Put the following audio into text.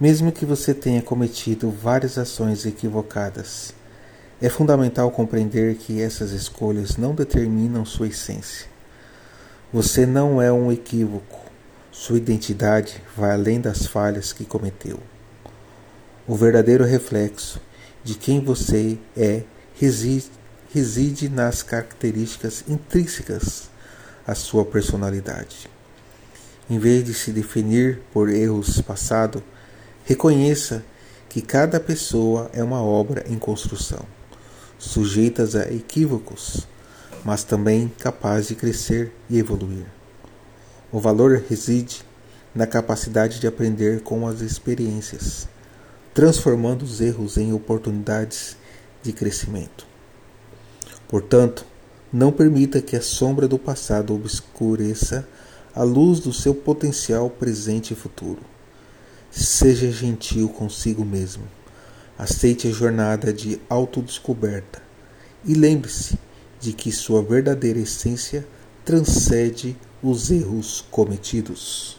Mesmo que você tenha cometido várias ações equivocadas, é fundamental compreender que essas escolhas não determinam sua essência. Você não é um equívoco, sua identidade vai além das falhas que cometeu. O verdadeiro reflexo de quem você é reside, reside nas características intrínsecas à sua personalidade. Em vez de se definir por erros passados, reconheça que cada pessoa é uma obra em construção, sujeitas a equívocos, mas também capaz de crescer e evoluir. O valor reside na capacidade de aprender com as experiências, transformando os erros em oportunidades de crescimento. Portanto, não permita que a sombra do passado obscureça a luz do seu potencial presente e futuro. Seja gentil consigo mesmo. Aceite a jornada de autodescoberta e lembre-se de que sua verdadeira essência transcende os erros cometidos.